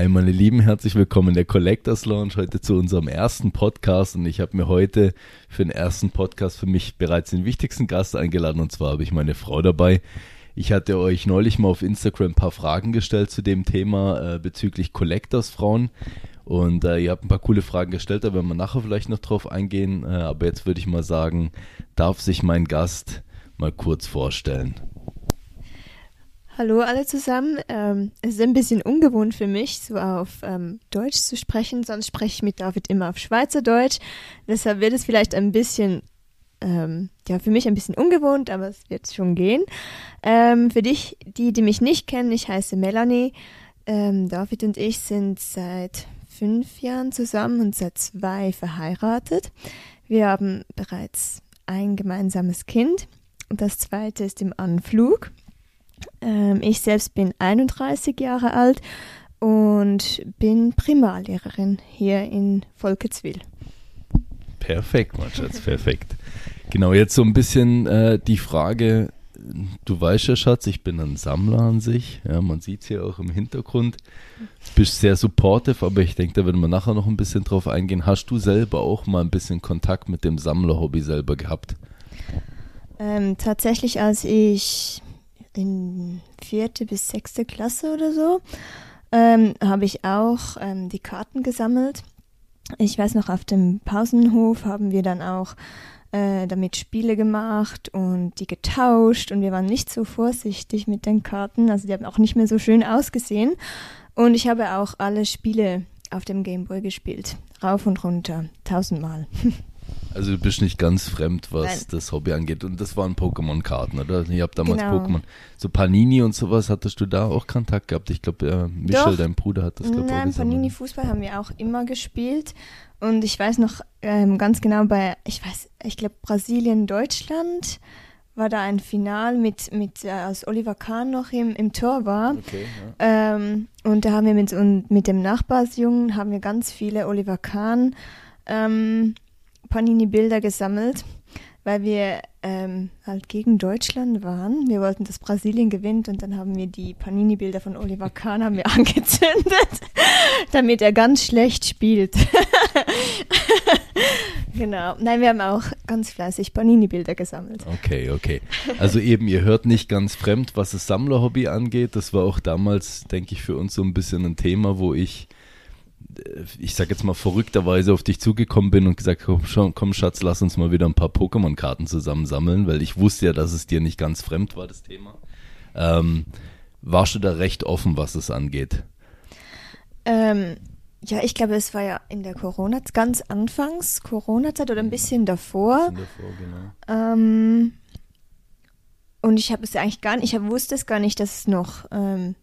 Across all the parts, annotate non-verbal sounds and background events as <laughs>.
Hi meine Lieben, herzlich willkommen in der Collectors Lounge, heute zu unserem ersten Podcast und ich habe mir heute für den ersten Podcast für mich bereits den wichtigsten Gast eingeladen und zwar habe ich meine Frau dabei. Ich hatte euch neulich mal auf Instagram ein paar Fragen gestellt zu dem Thema äh, bezüglich Collectors Frauen und äh, ihr habt ein paar coole Fragen gestellt, da werden wir nachher vielleicht noch drauf eingehen, äh, aber jetzt würde ich mal sagen, darf sich mein Gast mal kurz vorstellen. Hallo alle zusammen. Ähm, es ist ein bisschen ungewohnt für mich, so auf ähm, Deutsch zu sprechen. Sonst spreche ich mit David immer auf Schweizerdeutsch. Deshalb wird es vielleicht ein bisschen, ähm, ja, für mich ein bisschen ungewohnt, aber es wird schon gehen. Ähm, für dich, die, die mich nicht kennen, ich heiße Melanie. Ähm, David und ich sind seit fünf Jahren zusammen und seit zwei verheiratet. Wir haben bereits ein gemeinsames Kind. Und das zweite ist im Anflug. Ähm, ich selbst bin 31 Jahre alt und bin Primarlehrerin hier in Volketswil. Perfekt, mein Schatz, perfekt. Genau, jetzt so ein bisschen äh, die Frage, du weißt ja, Schatz, ich bin ein Sammler an sich, ja, man sieht es hier auch im Hintergrund. Du bist sehr supportive, aber ich denke, da werden wir nachher noch ein bisschen drauf eingehen. Hast du selber auch mal ein bisschen Kontakt mit dem Sammlerhobby selber gehabt? Ähm, tatsächlich, als ich in vierte bis sechste Klasse oder so, ähm, habe ich auch ähm, die Karten gesammelt. Ich weiß noch, auf dem Pausenhof haben wir dann auch äh, damit Spiele gemacht und die getauscht und wir waren nicht so vorsichtig mit den Karten, also die haben auch nicht mehr so schön ausgesehen. Und ich habe auch alle Spiele auf dem Gameboy gespielt, rauf und runter, tausendmal. <laughs> Also du bist nicht ganz fremd, was Nein. das Hobby angeht. Und das waren Pokémon-Karten, oder? Ihr habt damals genau. Pokémon. So Panini und sowas, hattest du da auch Kontakt gehabt? Ich glaube, ja, Michel, Doch. dein Bruder, hat das, glaube ich, Nein, Panini-Fußball haben wir auch immer gespielt. Und ich weiß noch ähm, ganz genau bei, ich weiß, ich glaube Brasilien, Deutschland war da ein Final mit, mit äh, als Oliver Kahn noch im, im Tor war. Okay, ja. ähm, und da haben wir mit, und mit dem Nachbarsjungen haben wir ganz viele Oliver Kahn ähm, Panini-Bilder gesammelt, weil wir ähm, halt gegen Deutschland waren. Wir wollten, dass Brasilien gewinnt und dann haben wir die Panini-Bilder von Oliver Kahn haben wir <laughs> angezündet, damit er ganz schlecht spielt. <laughs> genau. Nein, wir haben auch ganz fleißig Panini-Bilder gesammelt. Okay, okay. Also eben, ihr hört nicht ganz fremd, was das Sammlerhobby angeht. Das war auch damals, denke ich, für uns so ein bisschen ein Thema, wo ich ich sag jetzt mal verrückterweise auf dich zugekommen bin und gesagt, komm, komm Schatz, lass uns mal wieder ein paar Pokémon-Karten zusammensammeln, weil ich wusste ja, dass es dir nicht ganz fremd war, das Thema. Ähm, warst du da recht offen, was es angeht? Ähm, ja, ich glaube, es war ja in der Corona, ganz anfangs Corona-Zeit oder ein bisschen davor. Ein bisschen davor, genau. Ähm, und ich habe es eigentlich gar nicht, ich wusste es gar nicht, dass es noch ähm,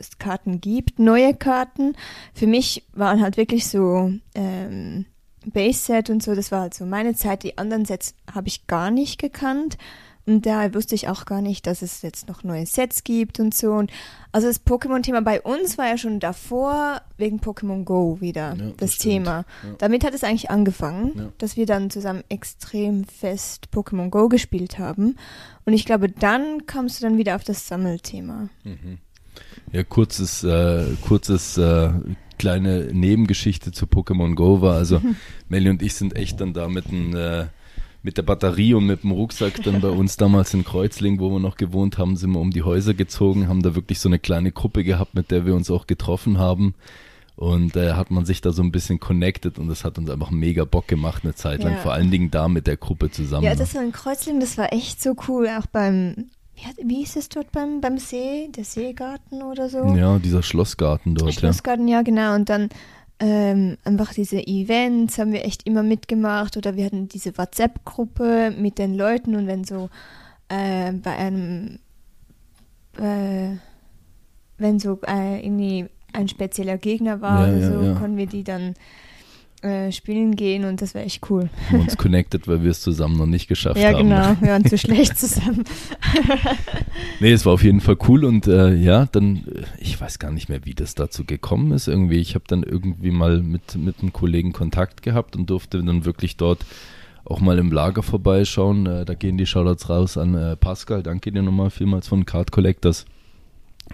es Karten gibt, neue Karten. Für mich waren halt wirklich so ähm, Base-Set und so, das war halt so meine Zeit. Die anderen Sets habe ich gar nicht gekannt. Und da wusste ich auch gar nicht, dass es jetzt noch neue Sets gibt und so. Und also das Pokémon-Thema bei uns war ja schon davor wegen Pokémon Go wieder ja, das, das Thema. Ja. Damit hat es eigentlich angefangen, ja. dass wir dann zusammen extrem fest Pokémon Go gespielt haben. Und ich glaube, dann kamst du dann wieder auf das Sammelthema. Mhm. Ja, kurzes, äh, kurzes äh, kleine Nebengeschichte zu Pokémon Go war. Also <laughs> Melly und ich sind echt dann da mit, ein, äh, mit der Batterie und mit dem Rucksack dann bei uns damals in Kreuzling, wo wir noch gewohnt haben, sind wir um die Häuser gezogen, haben da wirklich so eine kleine Gruppe gehabt, mit der wir uns auch getroffen haben. Und äh, hat man sich da so ein bisschen connected und das hat uns einfach mega Bock gemacht eine Zeit lang, ja. vor allen Dingen da mit der Gruppe zusammen. Ja, das war in Kreuzling, das war echt so cool, auch beim wie, wie ist es dort beim, beim See? Der Seegarten oder so? Ja, dieser Schlossgarten dort. Schlossgarten, ja, ja genau. Und dann ähm, einfach diese Events haben wir echt immer mitgemacht oder wir hatten diese WhatsApp-Gruppe mit den Leuten und wenn so äh, bei einem äh, wenn so äh, irgendwie ein spezieller Gegner war Ja, oder so, ja. konnten wir die dann äh, spielen gehen und das wäre echt cool. Haben wir uns connected, weil wir es zusammen noch nicht geschafft Ja, haben. genau, wir waren zu <laughs> schlecht zusammen. Nee, es war auf jeden Fall cool und äh, ja, dann, äh, ich weiß gar nicht mehr, wie das dazu gekommen ist irgendwie. Ich habe dann irgendwie mal mit, mit einem Kollegen Kontakt gehabt und durfte dann wirklich dort auch mal im Lager vorbeischauen. Äh, da gehen die Shoutouts raus an äh, Pascal. Danke dir nochmal vielmals von Card Collectors.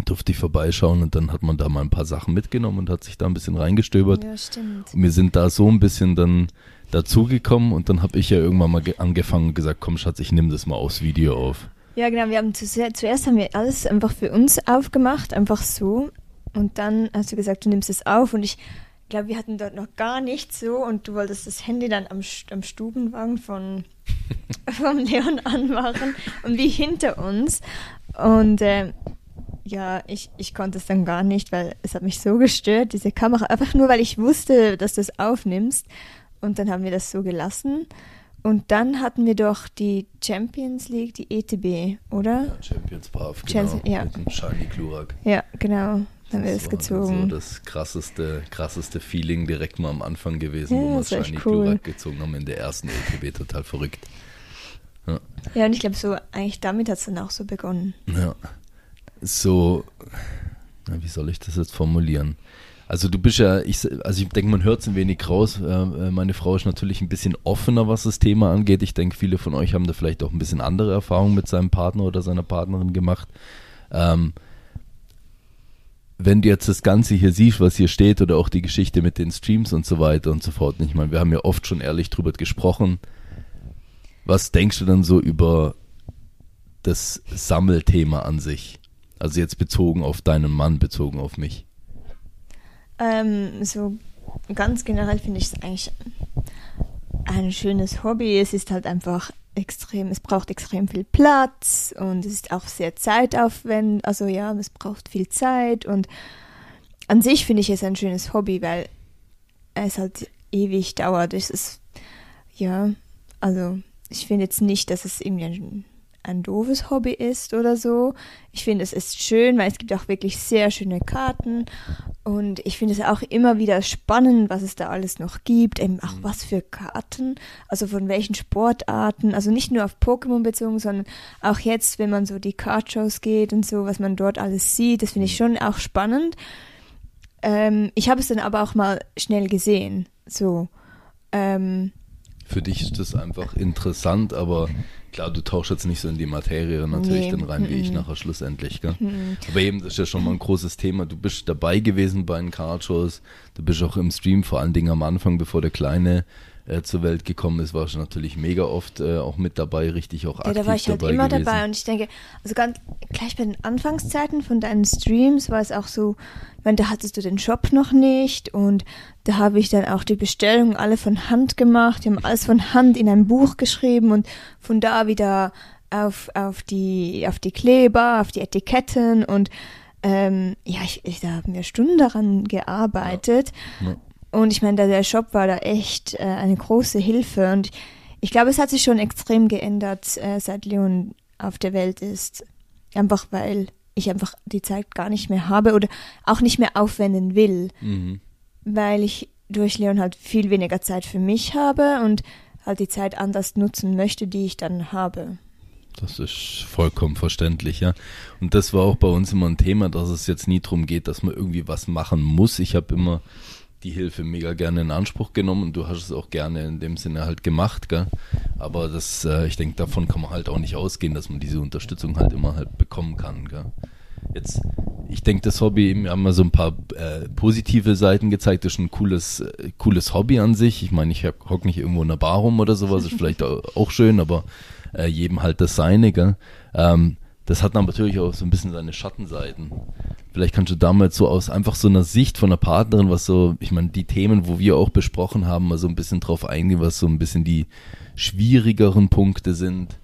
Durfte ich vorbeischauen und dann hat man da mal ein paar Sachen mitgenommen und hat sich da ein bisschen reingestöbert. Ja, stimmt. Und wir sind da so ein bisschen dann dazugekommen und dann habe ich ja irgendwann mal ge- angefangen und gesagt, komm Schatz, ich nehme das mal aufs Video auf. Ja, genau. Wir haben zu, zuerst haben wir alles einfach für uns aufgemacht, einfach so. Und dann hast du gesagt, du nimmst es auf. Und ich glaube, wir hatten dort noch gar nichts so. Und du wolltest das Handy dann am, am Stubenwagen von, <laughs> vom Leon anmachen und wie hinter uns. Und äh, ja, ich, ich konnte es dann gar nicht, weil es hat mich so gestört, diese Kamera. Einfach nur, weil ich wusste, dass du es aufnimmst. Und dann haben wir das so gelassen. Und dann hatten wir doch die Champions League, die ETB, oder? Champions Brav, Champions- genau. ja. Mit dem Shiny Klurak. Ja, genau. Dann haben wir das war gezogen. So das krasseste, krasseste Feeling direkt mal am Anfang gewesen, Ja, wo wir das Shiny cool. Klurak gezogen haben in der ersten ETB. Total verrückt. Ja. ja, und ich glaube, so eigentlich damit hat es dann auch so begonnen. ja. So, wie soll ich das jetzt formulieren? Also du bist ja, ich, also ich denke, man hört es ein wenig raus. Äh, meine Frau ist natürlich ein bisschen offener, was das Thema angeht. Ich denke, viele von euch haben da vielleicht auch ein bisschen andere Erfahrungen mit seinem Partner oder seiner Partnerin gemacht. Ähm, wenn du jetzt das Ganze hier siehst, was hier steht, oder auch die Geschichte mit den Streams und so weiter und so fort, ich meine, wir haben ja oft schon ehrlich drüber gesprochen. Was denkst du dann so über das Sammelthema an sich? Also jetzt bezogen auf deinen Mann, bezogen auf mich. Ähm, so ganz generell finde ich es eigentlich ein schönes Hobby. Es ist halt einfach extrem, es braucht extrem viel Platz und es ist auch sehr zeitaufwendig. Also ja, es braucht viel Zeit und an sich finde ich es ein schönes Hobby, weil es halt ewig dauert. Es ist, ja, also ich finde jetzt nicht, dass es irgendwie ein, ein doofes Hobby ist oder so. Ich finde, es ist schön, weil es gibt auch wirklich sehr schöne Karten und ich finde es auch immer wieder spannend, was es da alles noch gibt, eben auch was für Karten, also von welchen Sportarten, also nicht nur auf Pokémon bezogen, sondern auch jetzt, wenn man so die Cardshows geht und so, was man dort alles sieht, das finde ich schon auch spannend. Ähm, ich habe es dann aber auch mal schnell gesehen, so. Ähm, Für dich ist das einfach interessant, aber klar, du tauchst jetzt nicht so in die Materie natürlich Nee, dann rein, wie ich nachher schlussendlich. Gell? Aber eben, das ist ja schon mal ein großes Thema. Du bist dabei gewesen bei den Cardshows, du bist auch im Stream, vor allen Dingen am Anfang, bevor der Kleine äh, zur Welt gekommen ist, warst du natürlich mega oft äh, auch mit dabei, richtig auch Ja, aktiv da war ich halt immer gewesen. dabei und ich denke, also ganz gleich bei den Anfangszeiten von deinen Streams war es auch so, meine, da hattest du den Shop noch nicht und da habe ich dann auch die Bestellungen alle von Hand gemacht, die haben alles von Hand in ein Buch geschrieben und von da wieder auf, auf die auf die Kleber, auf die Etiketten und ähm, ja, ich, ich, da haben wir Stunden daran gearbeitet. Ja. Und ich meine, der, der Shop war da echt äh, eine große Hilfe. Und ich glaube, es hat sich schon extrem geändert, äh, seit Leon auf der Welt ist. Einfach weil ich einfach die Zeit gar nicht mehr habe oder auch nicht mehr aufwenden will. Mhm. Weil ich durch Leon halt viel weniger Zeit für mich habe und halt die Zeit anders nutzen möchte, die ich dann habe. Das ist vollkommen verständlich, ja. Und das war auch bei uns immer ein Thema, dass es jetzt nie darum geht, dass man irgendwie was machen muss. Ich habe immer die Hilfe mega gerne in Anspruch genommen und du hast es auch gerne in dem Sinne halt gemacht, gell? Aber das, äh, ich denke, davon kann man halt auch nicht ausgehen, dass man diese Unterstützung halt immer halt bekommen kann, gell? Jetzt, ich denke, das Hobby, wir haben mal so ein paar äh, positive Seiten gezeigt, das ist ein cooles, äh, cooles Hobby an sich. Ich meine, ich hock nicht irgendwo in einer Bar rum oder sowas, ist vielleicht au- auch schön, aber äh, jedem halt das Seine, gell? Ähm, das hat dann natürlich auch so ein bisschen seine Schattenseiten. Vielleicht kannst du damals so aus einfach so einer Sicht von einer Partnerin, was so, ich meine, die Themen, wo wir auch besprochen haben, mal so ein bisschen drauf eingehen, was so ein bisschen die schwierigeren Punkte sind,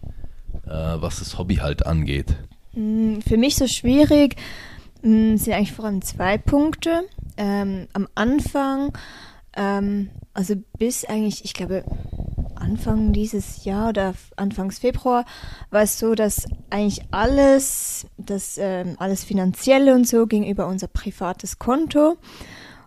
äh, was das Hobby halt angeht. Mm, Für mich so schwierig mm, sind eigentlich vor allem zwei Punkte. Ähm, am Anfang, ähm, also bis eigentlich, ich glaube, Anfang dieses Jahr oder Anfangs Februar war es so, dass eigentlich alles, das ähm, alles finanzielle und so ging über unser privates Konto.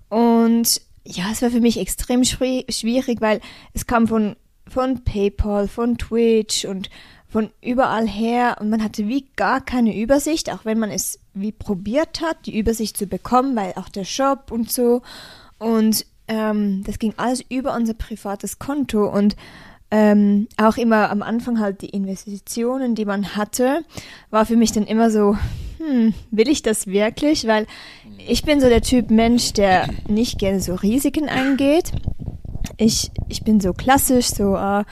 Und ja, es war für mich extrem schwierig, weil es kam von, von PayPal, von Twitch und von überall her und man hatte wie gar keine Übersicht, auch wenn man es wie probiert hat, die Übersicht zu bekommen, weil auch der Shop und so. Und ähm, das ging alles über unser privates Konto und ähm, auch immer am Anfang halt die Investitionen, die man hatte, war für mich dann immer so, hm, will ich das wirklich? Weil ich bin so der Typ Mensch, der nicht gerne so Risiken eingeht. Ich, ich bin so klassisch, so, äh,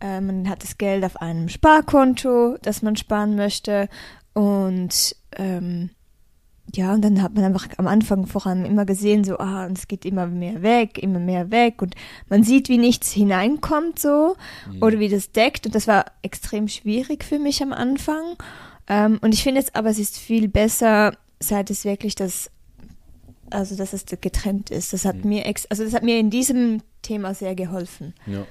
äh, man hat das Geld auf einem Sparkonto, das man sparen möchte und ähm, ja, und dann hat man einfach am Anfang vor allem immer gesehen, so, ah, und es geht immer mehr weg, immer mehr weg und man sieht, wie nichts hineinkommt so mhm. oder wie das deckt und das war extrem schwierig für mich am Anfang. Ähm, und ich finde jetzt aber, es ist viel besser, seit es wirklich das, also dass es getrennt ist. Das hat mhm. mir, ex also das hat mir in diesem Thema sehr geholfen. Ja.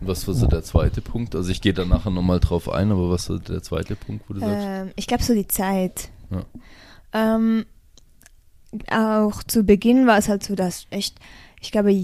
Was war so der zweite Punkt? Also ich gehe da nachher nochmal drauf ein, aber was war der zweite Punkt, wo du sagst? Ähm, ich glaube so die Zeit. Ja. Ähm, auch zu Beginn war es halt so, dass echt, ich glaube,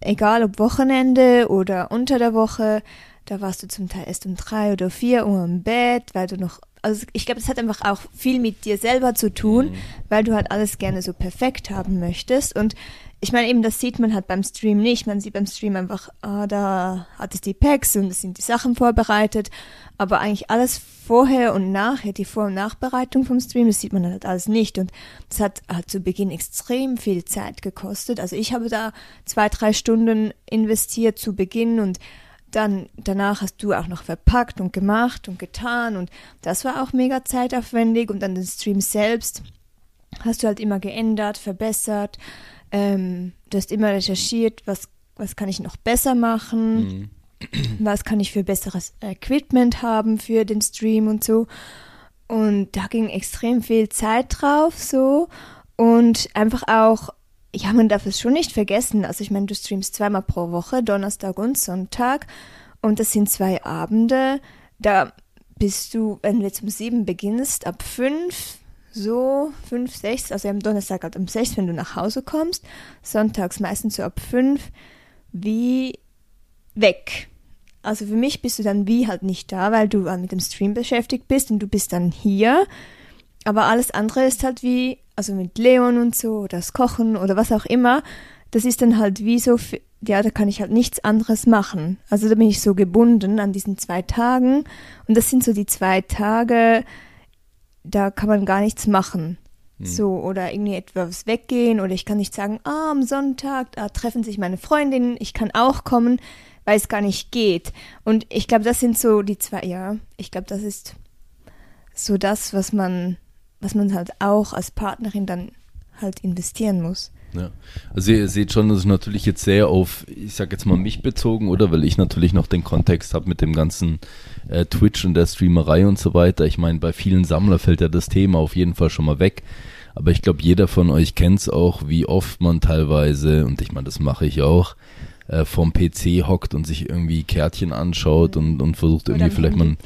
egal ob Wochenende oder unter der Woche, da warst du zum Teil erst um drei oder vier Uhr im Bett, weil du noch, also ich glaube, es hat einfach auch viel mit dir selber zu tun, mhm. weil du halt alles gerne so perfekt haben möchtest und ich meine eben, das sieht man halt beim Stream nicht. Man sieht beim Stream einfach, ah, da hat es die Packs und es sind die Sachen vorbereitet. Aber eigentlich alles vorher und nachher, die Vor- und Nachbereitung vom Stream, das sieht man halt alles nicht. Und das hat halt zu Beginn extrem viel Zeit gekostet. Also ich habe da zwei, drei Stunden investiert zu Beginn und dann danach hast du auch noch verpackt und gemacht und getan und das war auch mega zeitaufwendig und dann den Stream selbst hast du halt immer geändert, verbessert ähm, du hast immer recherchiert, was, was kann ich noch besser machen, mhm. was kann ich für besseres Equipment haben für den Stream und so. Und da ging extrem viel Zeit drauf, so. Und einfach auch, ja, man darf es schon nicht vergessen. Also ich meine, du streamst zweimal pro Woche, Donnerstag und Sonntag. Und das sind zwei Abende. Da bist du, wenn du jetzt um sieben beginnst, ab fünf so fünf, sechs, also am Donnerstag halt um sechs, wenn du nach Hause kommst, sonntags meistens so ab fünf, wie weg. Also für mich bist du dann wie halt nicht da, weil du mit dem Stream beschäftigt bist und du bist dann hier. Aber alles andere ist halt wie, also mit Leon und so, oder das Kochen oder was auch immer, das ist dann halt wie so, ja, da kann ich halt nichts anderes machen. Also da bin ich so gebunden an diesen zwei Tagen. Und das sind so die zwei Tage, da kann man gar nichts machen. Hm. So, oder irgendwie etwas weggehen, oder ich kann nicht sagen, ah, am Sonntag, da treffen sich meine Freundinnen, ich kann auch kommen, weil es gar nicht geht. Und ich glaube, das sind so die zwei, ja, ich glaube, das ist so das, was man, was man halt auch als Partnerin dann halt investieren muss. Ja. Also ihr seht schon, das ist natürlich jetzt sehr auf, ich sag jetzt mal mich bezogen, oder? Weil ich natürlich noch den Kontext habe mit dem ganzen äh, Twitch und der Streamerei und so weiter. Ich meine, bei vielen Sammlern fällt ja das Thema auf jeden Fall schon mal weg. Aber ich glaube, jeder von euch kennt es auch, wie oft man teilweise, und ich meine, das mache ich auch, äh, vom PC hockt und sich irgendwie Kärtchen anschaut und, und versucht irgendwie oder vielleicht mal einen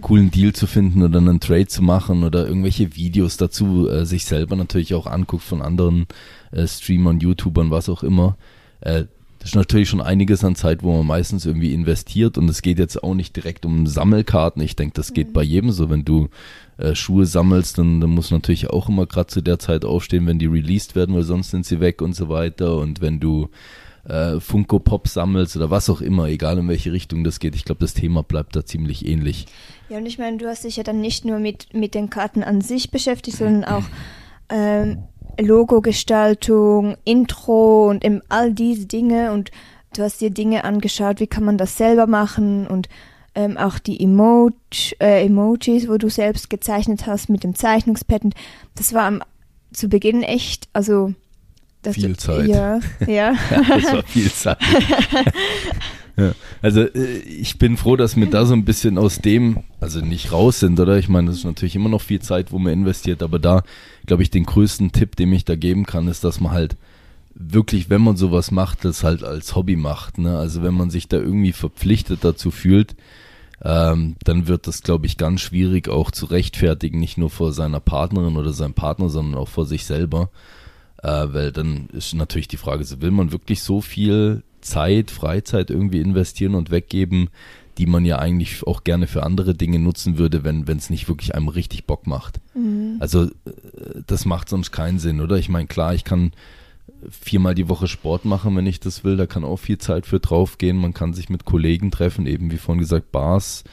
coolen Deal zu finden oder einen Trade zu machen oder irgendwelche Videos dazu äh, sich selber natürlich auch anguckt von anderen äh, Streamern, YouTubern, was auch immer. Äh, das ist natürlich schon einiges an Zeit, wo man meistens irgendwie investiert und es geht jetzt auch nicht direkt um Sammelkarten. Ich denke, das geht mhm. bei jedem so. Wenn du äh, Schuhe sammelst, dann, dann muss natürlich auch immer gerade zu der Zeit aufstehen, wenn die released werden, weil sonst sind sie weg und so weiter. Und wenn du äh, Funko Pop sammelst oder was auch immer, egal in welche Richtung das geht. Ich glaube, das Thema bleibt da ziemlich ähnlich. Ja, und ich meine, du hast dich ja dann nicht nur mit, mit den Karten an sich beschäftigt, sondern auch ähm, Logo-Gestaltung, Intro und eben all diese Dinge und du hast dir Dinge angeschaut, wie kann man das selber machen und ähm, auch die Emoji, äh, Emojis, wo du selbst gezeichnet hast mit dem Zeichnungspad. Das war am, zu Beginn echt, also das viel Zeit. Ja, <laughs> ja. das war viel Zeit. <laughs> ja. Also äh, ich bin froh, dass wir da so ein bisschen aus dem, also nicht raus sind, oder? Ich meine, das ist natürlich immer noch viel Zeit, wo man investiert, aber da, glaube ich, den größten Tipp, den ich da geben kann, ist, dass man halt wirklich, wenn man sowas macht, das halt als Hobby macht. Ne? Also wenn man sich da irgendwie verpflichtet dazu fühlt, ähm, dann wird das, glaube ich, ganz schwierig auch zu rechtfertigen, nicht nur vor seiner Partnerin oder seinem Partner, sondern auch vor sich selber. Äh, weil dann ist natürlich die Frage, so will man wirklich so viel Zeit, Freizeit irgendwie investieren und weggeben, die man ja eigentlich auch gerne für andere Dinge nutzen würde, wenn es nicht wirklich einem richtig Bock macht. Mhm. Also äh, das macht sonst keinen Sinn, oder? Ich meine, klar, ich kann viermal die Woche Sport machen, wenn ich das will. Da kann auch viel Zeit für draufgehen. Man kann sich mit Kollegen treffen, eben wie vorhin gesagt, Bars.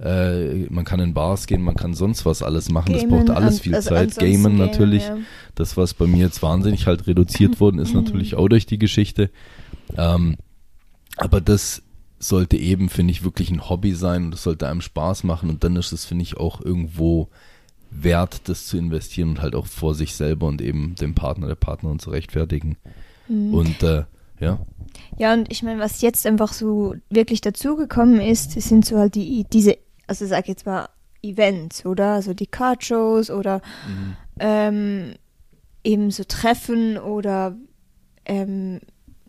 Äh, man kann in Bars gehen, man kann sonst was alles machen. Gamen, das braucht alles viel also Zeit. Gamen natürlich. Ja. Das, was bei mir jetzt wahnsinnig halt reduziert <laughs> worden ist, natürlich auch durch die Geschichte. Ähm, aber das sollte eben, finde ich, wirklich ein Hobby sein und das sollte einem Spaß machen und dann ist es, finde ich, auch irgendwo wert, das zu investieren und halt auch vor sich selber und eben dem Partner, der Partnerin zu rechtfertigen. Mhm. Und äh, ja. Ja, und ich meine, was jetzt einfach so wirklich dazugekommen ist, sind so halt die, diese, also sag jetzt mal, Events, oder? Also die Card-Shows oder mhm. ähm, eben so Treffen oder ähm,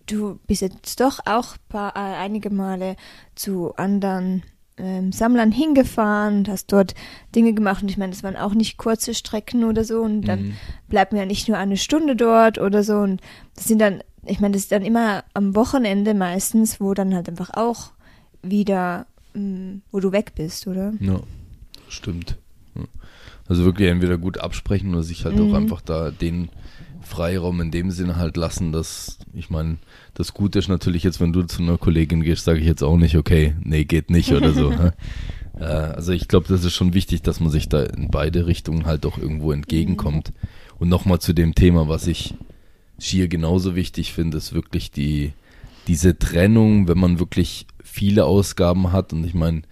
du bist jetzt doch auch paar, äh, einige Male zu anderen ähm, Sammlern hingefahren und hast dort Dinge gemacht. Und ich meine, das waren auch nicht kurze Strecken oder so. Und dann mhm. bleibt man ja nicht nur eine Stunde dort oder so. Und das sind dann, ich meine, das ist dann immer am Wochenende meistens, wo dann halt einfach auch wieder, mh, wo du weg bist, oder? Ja, stimmt. Also wirklich entweder gut absprechen oder sich halt mhm. auch einfach da den Freiraum in dem Sinne halt lassen, dass, ich meine, das Gute ist natürlich jetzt, wenn du zu einer Kollegin gehst, sage ich jetzt auch nicht, okay, nee, geht nicht oder so. ne? <laughs> äh, also ich glaube, das ist schon wichtig, dass man sich da in beide Richtungen halt auch irgendwo entgegenkommt. Und nochmal zu dem Thema, was ich schier genauso wichtig finde, ist wirklich die, diese Trennung, wenn man wirklich viele Ausgaben hat und ich meine,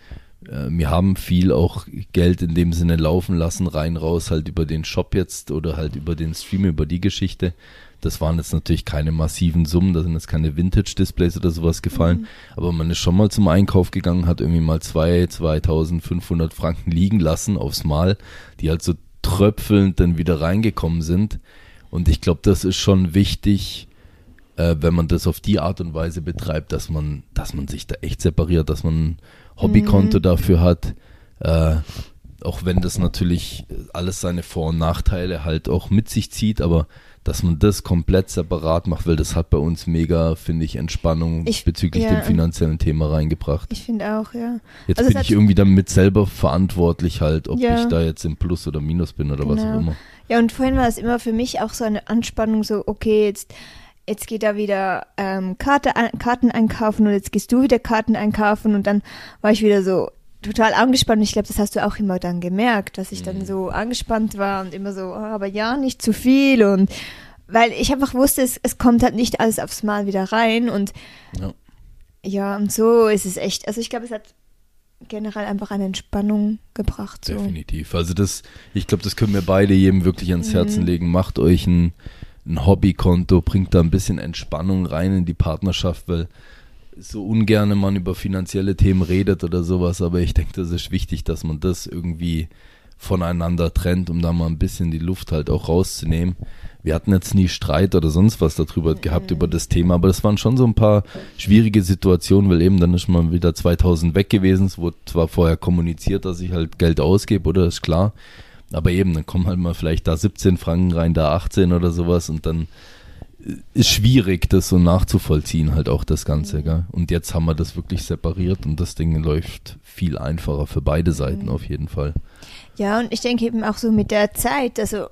äh, wir haben viel auch Geld in dem Sinne laufen lassen, rein raus, halt über den Shop jetzt oder halt über den Stream, über die Geschichte. Das waren jetzt natürlich keine massiven Summen, da sind jetzt keine Vintage-Displays oder sowas gefallen, mhm. aber man ist schon mal zum Einkauf gegangen, hat irgendwie mal zwei, 2500 Franken liegen lassen aufs Mal, die halt so tröpfelnd dann wieder reingekommen sind. Und ich glaube, das ist schon wichtig, äh, wenn man das auf die Art und Weise betreibt, dass man, dass man sich da echt separiert, dass man Hobbykonto mhm. dafür hat. Äh, auch wenn das natürlich alles seine Vor- und Nachteile halt auch mit sich zieht, aber dass man das komplett separat macht, weil das hat bei uns mega, finde ich, Entspannung ich, bezüglich ja, dem finanziellen Thema reingebracht. Ich finde auch, ja. Jetzt also bin ich irgendwie damit selber verantwortlich halt, ob ja. ich da jetzt im Plus oder Minus bin oder genau. was auch immer. Ja, und vorhin war es immer für mich auch so eine Anspannung, so, okay, jetzt jetzt geht er wieder ähm, Karte, Karten einkaufen und jetzt gehst du wieder Karten einkaufen und dann war ich wieder so total angespannt. Ich glaube, das hast du auch immer dann gemerkt, dass ich mhm. dann so angespannt war und immer so, oh, aber ja, nicht zu viel und weil ich einfach wusste, es, es kommt halt nicht alles aufs Mal wieder rein und ja, ja und so ist es echt. Also ich glaube, es hat generell einfach eine Entspannung gebracht. So. Definitiv. Also das, ich glaube, das können wir beide jedem wirklich ans mhm. Herzen legen. Macht euch ein ein Hobbykonto, bringt da ein bisschen Entspannung rein in die Partnerschaft, weil so ungerne man über finanzielle Themen redet oder sowas, aber ich denke, das ist wichtig, dass man das irgendwie voneinander trennt, um da mal ein bisschen die Luft halt auch rauszunehmen. Wir hatten jetzt nie Streit oder sonst was darüber mhm. gehabt über das Thema, aber das waren schon so ein paar schwierige Situationen, weil eben dann ist man wieder 2000 weg gewesen. Es wurde zwar vorher kommuniziert, dass ich halt Geld ausgebe, oder ist klar. Aber eben, dann kommen halt mal vielleicht da 17 Franken rein, da 18 oder sowas und dann ist schwierig, das so nachzuvollziehen, halt auch das Ganze. Gell? Und jetzt haben wir das wirklich separiert und das Ding läuft viel einfacher für beide Seiten mhm. auf jeden Fall. Ja, und ich denke eben auch so mit der Zeit, also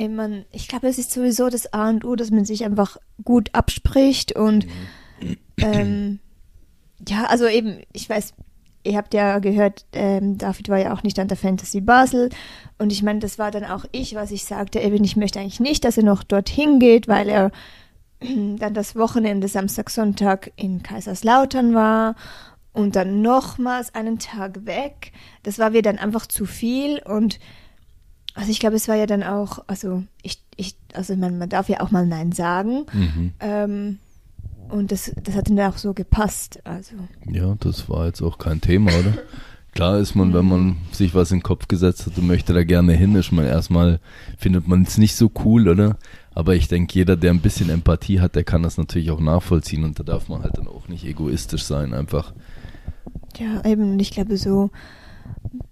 man, ich glaube, es ist sowieso das A und O, dass man sich einfach gut abspricht und mhm. ähm, ja, also eben, ich weiß, ihr habt ja gehört, ähm, David war ja auch nicht an der Fantasy Basel. Und ich meine, das war dann auch ich, was ich sagte, eben, ich möchte eigentlich nicht, dass er noch dorthin geht, weil er <clears throat> dann das Wochenende Samstag, Sonntag in Kaiserslautern war und dann nochmals einen Tag weg. Das war mir dann einfach zu viel und also ich glaube, es war ja dann auch, also ich, ich, also man, man darf ja auch mal Nein sagen. Mhm. Ähm, und das, das hat ihm dann auch so gepasst. Also. Ja, das war jetzt auch kein Thema, oder? Klar ist man, wenn man sich was in den Kopf gesetzt hat und möchte da gerne hin, ist man erstmal, findet man es nicht so cool, oder? Aber ich denke, jeder, der ein bisschen Empathie hat, der kann das natürlich auch nachvollziehen und da darf man halt dann auch nicht egoistisch sein, einfach. Ja, eben, ich glaube so,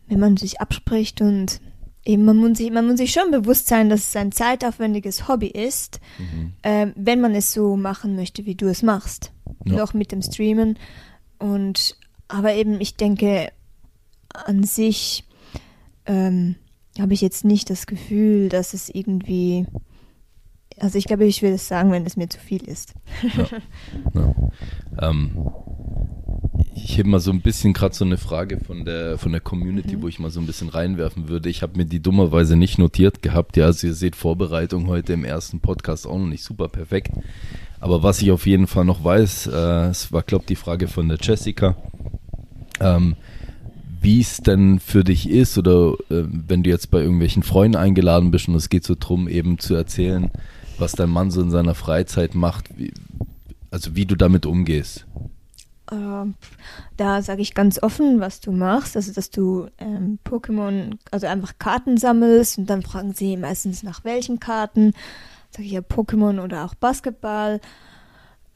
wenn man sich abspricht und eben man muss sich, man muss sich schon bewusst sein, dass es ein zeitaufwendiges Hobby ist, mhm. äh, wenn man es so machen möchte, wie du es machst. Ja. Noch mit dem Streamen. Und aber eben, ich denke, an sich ähm, habe ich jetzt nicht das Gefühl, dass es irgendwie. Also ich glaube, ich will es sagen, wenn es mir zu viel ist. Ja. <laughs> ja. Ähm, ich habe mal so ein bisschen gerade so eine Frage von der von der Community, mhm. wo ich mal so ein bisschen reinwerfen würde. Ich habe mir die dummerweise nicht notiert gehabt. Ja, also ihr seht Vorbereitung heute im ersten Podcast auch noch nicht super perfekt. Aber was ich auf jeden Fall noch weiß, äh, es war glaube die Frage von der Jessica, ähm, wie es denn für dich ist oder äh, wenn du jetzt bei irgendwelchen Freunden eingeladen bist und es geht so drum, eben zu erzählen, was dein Mann so in seiner Freizeit macht, wie, also wie du damit umgehst. Uh, da sage ich ganz offen, was du machst, also dass du ähm, Pokémon, also einfach Karten sammelst und dann fragen sie meistens nach welchen Karten, sage ich ja Pokémon oder auch Basketball.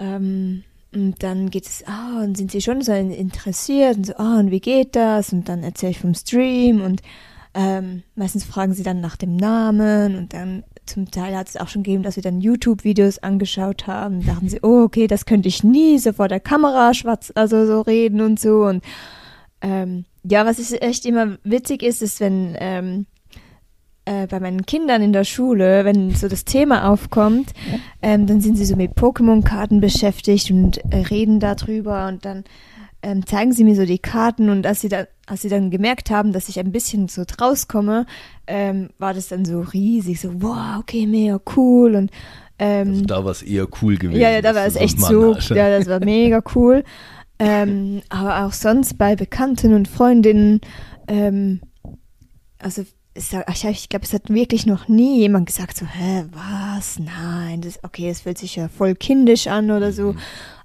Ähm, und dann geht es, ah, und sind sie schon so interessiert und so, ah, und wie geht das? Und dann erzähle ich vom Stream und ähm, meistens fragen sie dann nach dem Namen und dann zum Teil hat es auch schon gegeben, dass wir dann YouTube-Videos angeschaut haben. Da dachten sie, oh, okay, das könnte ich nie so vor der Kamera schwarz, also so reden und so. Und ähm, ja, was ist echt immer witzig ist, ist, wenn ähm, äh, bei meinen Kindern in der Schule, wenn so das Thema aufkommt, ähm, dann sind sie so mit Pokémon-Karten beschäftigt und äh, reden darüber und dann ähm, zeigen sie mir so die Karten und als sie dann, als sie dann gemerkt haben, dass ich ein bisschen so draus komme, ähm, war das dann so riesig, so wow, okay, mega cool und ähm, also da war es eher cool gewesen. Ja, ja da war es echt so, ja, das war mega cool. ähm, aber auch sonst bei Bekannten und Freundinnen, ähm, also ich, ich glaube, es hat wirklich noch nie jemand gesagt so, hä, was? Nein, das, okay, das fühlt sich ja voll kindisch an oder so. Mhm.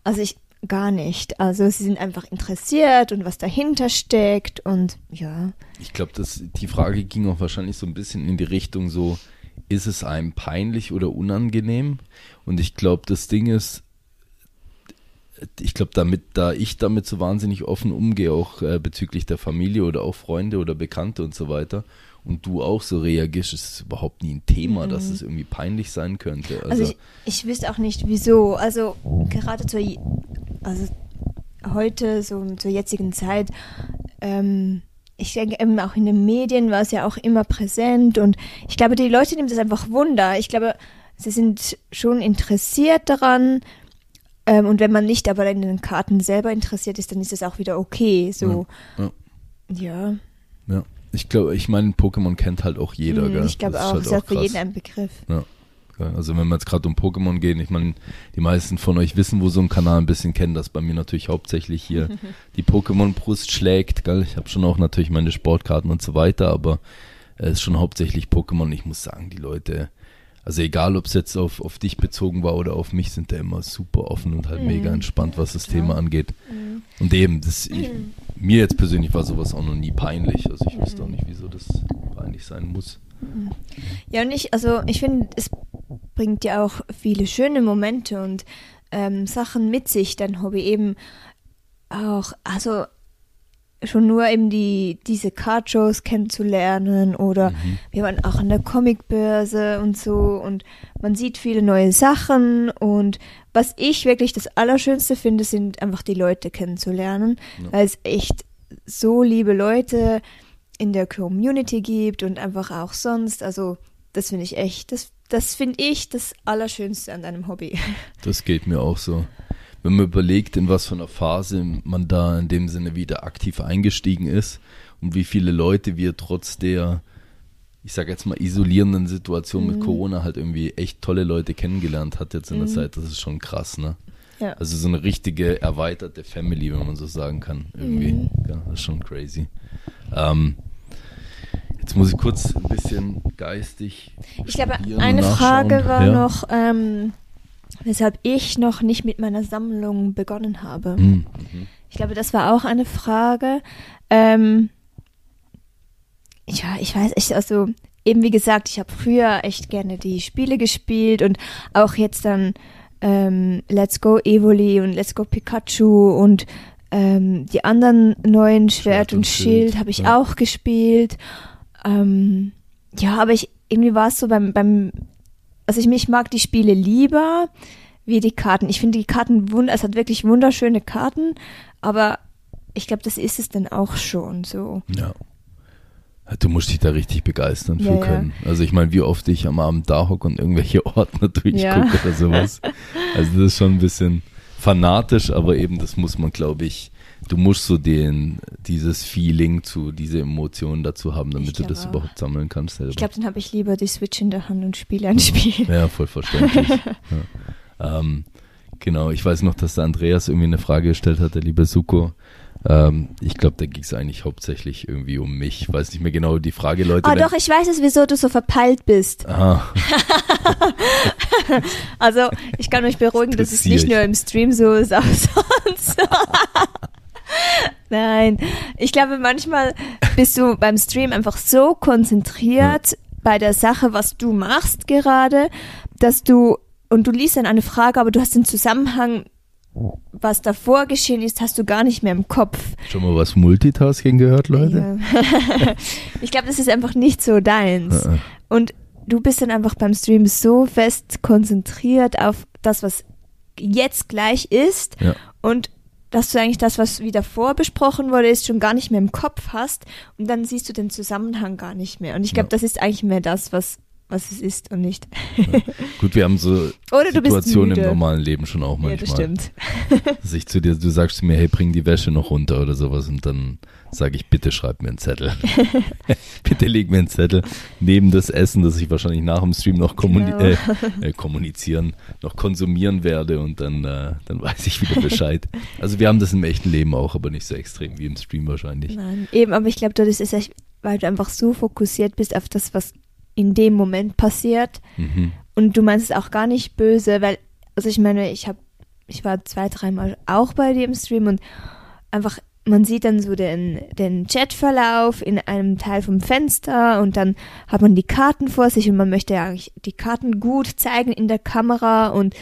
Also ich, gar nicht. Also sie sind einfach interessiert und was dahinter steckt und ja. Ich glaube, die Frage ging auch wahrscheinlich so ein bisschen in die Richtung so, ist es einem peinlich oder unangenehm? Und ich glaube, das Ding ist, ich glaube, damit, da ich damit so wahnsinnig offen umgehe, auch äh, bezüglich der Familie oder auch Freunde oder Bekannte und so weiter, und du auch so reagierst, ist überhaupt nie ein Thema, mhm. dass es irgendwie peinlich sein könnte. Also, also ich, ich wüsste auch nicht, wieso. Also gerade zur, also heute, so zur jetzigen Zeit, ähm, ich denke eben auch in den Medien war es ja auch immer präsent und ich glaube, die Leute nehmen das einfach Wunder. Ich glaube, sie sind schon interessiert daran. Ähm, und wenn man nicht aber in den Karten selber interessiert ist, dann ist das auch wieder okay. So. Ja. Ja. ja. ja. Ich glaube, ich meine, Pokémon kennt halt auch jeder, mm, gell? Ich glaube auch, halt ist ja für jeden ein Begriff. Ja. Also wenn wir jetzt gerade um Pokémon gehen, ich meine, die meisten von euch wissen, wo so ein Kanal ein bisschen kennen, das bei mir natürlich hauptsächlich hier <laughs> die Pokémon-Brust schlägt, gell? Ich habe schon auch natürlich meine Sportkarten und so weiter, aber es ist schon hauptsächlich Pokémon. Ich muss sagen, die Leute, also egal, ob es jetzt auf, auf dich bezogen war oder auf mich, sind da immer super offen und halt mhm. mega entspannt, was das ja. Thema angeht. Mhm. Und eben, das, ich, mhm. mir jetzt persönlich war sowas auch noch nie peinlich. Also ich wüsste auch nicht, wieso das peinlich sein muss. Mhm. Ja, und ich, also ich finde, es bringt ja auch viele schöne Momente und ähm, Sachen mit sich, dein Hobby eben auch, also schon nur eben die, diese Card-Shows kennenzulernen oder mhm. wir waren auch an der Comicbörse und so und man sieht viele neue Sachen und was ich wirklich das Allerschönste finde, sind einfach die Leute kennenzulernen, ja. weil es echt so liebe Leute in der Community gibt und einfach auch sonst, also das finde ich echt, das das finde ich das Allerschönste an deinem Hobby. <laughs> Das geht mir auch so. Wenn man überlegt, in was für einer Phase man da in dem Sinne wieder aktiv eingestiegen ist und wie viele Leute wir trotz der, ich sage jetzt mal, isolierenden Situation mhm. mit Corona halt irgendwie echt tolle Leute kennengelernt hat jetzt in der mhm. Zeit, das ist schon krass, ne? Ja. Also so eine richtige erweiterte Family, wenn man so sagen kann, irgendwie. Mhm. Ja, das ist schon crazy. Ähm, Jetzt muss ich kurz ein bisschen geistig. Ich glaube, eine Frage war ja. noch, ähm, weshalb ich noch nicht mit meiner Sammlung begonnen habe. Mhm. Ich glaube, das war auch eine Frage. Ähm, ja, ich weiß echt, also eben wie gesagt, ich habe früher echt gerne die Spiele gespielt und auch jetzt dann ähm, Let's Go Evoli und Let's Go Pikachu und ähm, die anderen neuen Schwert, Schwert und, und, Schild, Schild habe ich ja. auch gespielt. Ähm, ja, aber ich irgendwie war es so beim, beim, also ich, ich mag die Spiele lieber wie die Karten. Ich finde die Karten wund, es hat wirklich wunderschöne Karten, aber ich glaube, das ist es dann auch schon so. Ja. Du musst dich da richtig begeistern für ja, können. Ja. Also ich meine, wie oft ich am Abend da hocke und irgendwelche <laughs> Ordner durchgucke ja. oder sowas. Also das ist schon ein bisschen fanatisch, aber eben das muss man, glaube ich, du musst so den, dieses Feeling zu, diese Emotionen dazu haben, damit du das auch. überhaupt sammeln kannst selber. Ich glaube, dann habe ich lieber die Switch in der Hand und spiele ein Spiel. Ja, voll verständlich. <laughs> ähm, genau, ich weiß noch, dass der Andreas irgendwie eine Frage gestellt hat, der liebe Suko. Ähm, ich glaube, da ging es eigentlich hauptsächlich irgendwie um mich. Ich weiß nicht mehr genau die Frage, Leute. Oh doch, ich weiß es, wieso du so verpeilt bist. Aha. <laughs> also, ich kann euch beruhigen, dass es nicht nur im Stream so ist, auch sonst. <laughs> <laughs> Nein, ich glaube, manchmal bist du beim Stream einfach so konzentriert ja. bei der Sache, was du machst gerade, dass du und du liest dann eine Frage, aber du hast den Zusammenhang was davor geschehen ist, hast du gar nicht mehr im Kopf. Schon mal was Multitasking gehört, Leute? Ja. <laughs> ich glaube, das ist einfach nicht so deins. Und du bist dann einfach beim Stream so fest konzentriert auf das, was jetzt gleich ist und dass du eigentlich das, was wieder vorbesprochen wurde, ist, schon gar nicht mehr im Kopf hast und dann siehst du den Zusammenhang gar nicht mehr. Und ich glaube, ja. das ist eigentlich mehr das, was was es ist und nicht. Ja. Gut, wir haben so <laughs> Situationen im normalen Leben schon auch manchmal. Ja, das stimmt. Dass ich zu dir, du sagst zu mir, hey, bring die Wäsche noch runter oder sowas und dann sage ich, bitte schreib mir einen Zettel. <laughs> bitte leg mir einen Zettel neben das Essen, das ich wahrscheinlich nach dem Stream noch kommuni genau. äh, äh, kommunizieren, noch konsumieren werde und dann, äh, dann weiß ich wieder Bescheid. <laughs> Also wir haben das im echten Leben auch, aber nicht so extrem wie im Stream wahrscheinlich. Nein, eben, aber ich glaube, das ist echt, weil du einfach so fokussiert bist auf das, was in dem Moment passiert. Mhm. Und du meinst es auch gar nicht böse, weil, also ich meine, ich habe, ich war zwei, dreimal auch bei dir im Stream und einfach, man sieht dann so den, den Chatverlauf in einem Teil vom Fenster und dann hat man die Karten vor sich und man möchte ja eigentlich die Karten gut zeigen in der Kamera und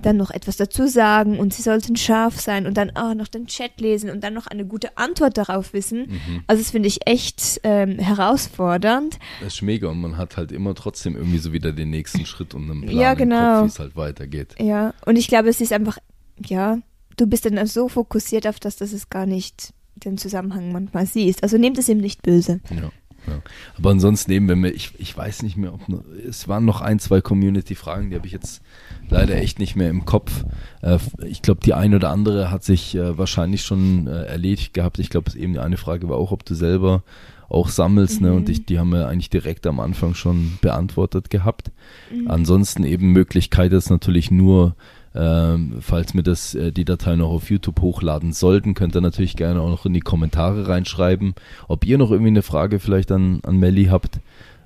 dann noch etwas dazu sagen und sie sollten scharf sein und dann auch noch den Chat lesen und dann noch eine gute Antwort darauf wissen. Mhm. Also das finde ich echt ähm, herausfordernd. Das ist mega und man hat halt immer trotzdem irgendwie so wieder den nächsten Schritt und einen Plan ja, genau. wie es halt weitergeht. Ja, und ich glaube, es ist einfach, ja, du bist dann so fokussiert auf das, dass es gar nicht den Zusammenhang manchmal siehst. Also nehmt es ihm nicht böse. Ja. Ja. Aber ansonsten eben, wenn wir, ich, ich weiß nicht mehr, ob es waren noch ein, zwei Community-Fragen, die habe ich jetzt leider echt nicht mehr im Kopf. Äh, ich glaube, die eine oder andere hat sich äh, wahrscheinlich schon äh, erledigt gehabt. Ich glaube, eben eine Frage war auch, ob du selber auch sammelst, mhm. ne? Und ich, die haben wir eigentlich direkt am Anfang schon beantwortet gehabt. Mhm. Ansonsten eben Möglichkeit ist natürlich nur ähm, falls wir das, äh, die Datei noch auf YouTube hochladen sollten, könnt ihr natürlich gerne auch noch in die Kommentare reinschreiben, ob ihr noch irgendwie eine Frage vielleicht an, an Melli habt,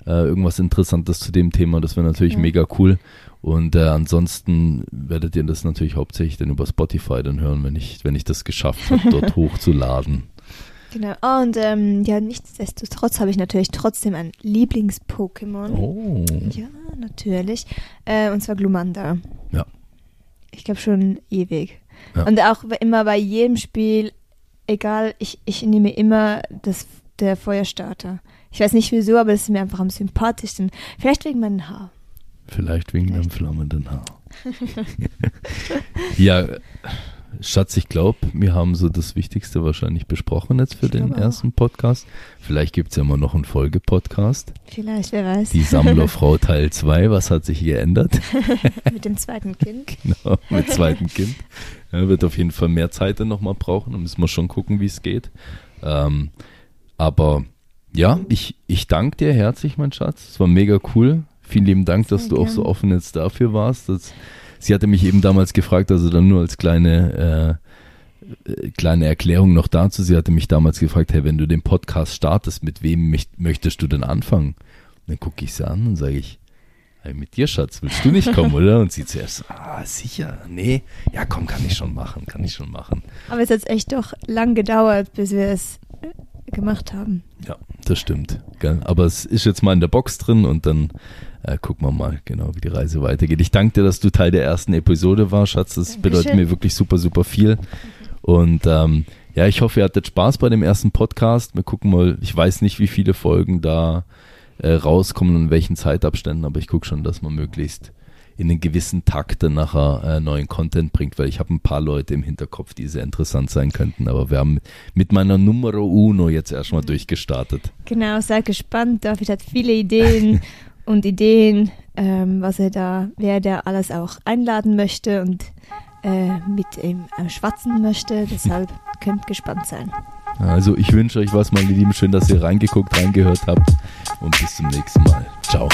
äh, irgendwas Interessantes zu dem Thema, das wäre natürlich ja. mega cool. Und äh, ansonsten werdet ihr das natürlich hauptsächlich dann über Spotify dann hören, wenn ich, wenn ich das geschafft habe, dort <laughs> hochzuladen. Genau. Oh, und ähm, ja, nichtsdestotrotz habe ich natürlich trotzdem ein Lieblings-Pokémon. Oh. Ja, natürlich. Äh, und zwar Glumanda. Ja. Ich glaube schon ewig. Ja. Und auch immer bei jedem Spiel, egal, ich, ich nehme immer das, der Feuerstarter. Ich weiß nicht wieso, aber das ist mir einfach am sympathischsten. Vielleicht wegen meinem Haar. Vielleicht wegen Vielleicht. dem flammenden Haar. <laughs> ja, Schatz, ich glaube, wir haben so das Wichtigste wahrscheinlich besprochen jetzt für ich den ersten auch. Podcast. Vielleicht gibt es ja mal noch einen Folgepodcast. Vielleicht, wer weiß. Die Sammlerfrau <laughs> Teil 2, was hat sich geändert? <laughs> mit dem zweiten Kind. <laughs> Genau, mit dem zweiten Kind. Ja, wird auf jeden Fall mehr Zeit dann nochmal brauchen. Da müssen wir schon gucken, wie es geht. Ähm, aber ja, ich, ich danke dir herzlich, mein Schatz. Es war mega cool. Vielen lieben Dank, dass Sehr du gern. auch so offen jetzt dafür warst. Dass, sie hatte mich eben damals gefragt, also dann nur als kleine, äh, äh, kleine Erklärung noch dazu. Sie hatte mich damals gefragt, hey, wenn du den Podcast startest, mit wem möchtest du denn anfangen? Und dann gucke ich sie an und sage ich, Hey, mit dir, Schatz, willst du nicht kommen, <laughs> oder? Und sie zuerst, ah, sicher, nee, ja, komm, kann ich schon machen, kann ich schon machen. Aber es hat echt doch lang gedauert, bis wir es äh, gemacht haben. Das stimmt. Gell? Aber es ist jetzt mal in der Box drin und dann äh, gucken wir mal genau, wie die Reise weitergeht. Ich danke dir, dass du Teil der ersten Episode warst, Schatz. Das Dankeschön. bedeutet mir wirklich super, super viel. Und ähm, ja, ich hoffe, ihr hattet Spaß bei dem ersten Podcast. Wir gucken mal, ich weiß nicht, wie viele Folgen da äh, rauskommen und in welchen Zeitabständen, aber ich gucke schon, dass man möglichst in einen gewissen Takt dann nachher äh, neuen Content bringt, weil ich habe ein paar Leute im Hinterkopf, die sehr interessant sein könnten. Aber wir haben mit meiner Numero Uno jetzt erstmal durchgestartet. Genau, seid gespannt. David hat viele Ideen <laughs> und Ideen, ähm, was er da, wer da alles auch einladen möchte und äh, mit ihm äh, schwatzen möchte. Deshalb <laughs> könnt gespannt sein. Also ich wünsche euch was, meine Lieben. Schön, dass ihr reingeguckt, reingehört habt. Und bis zum nächsten Mal. Ciao.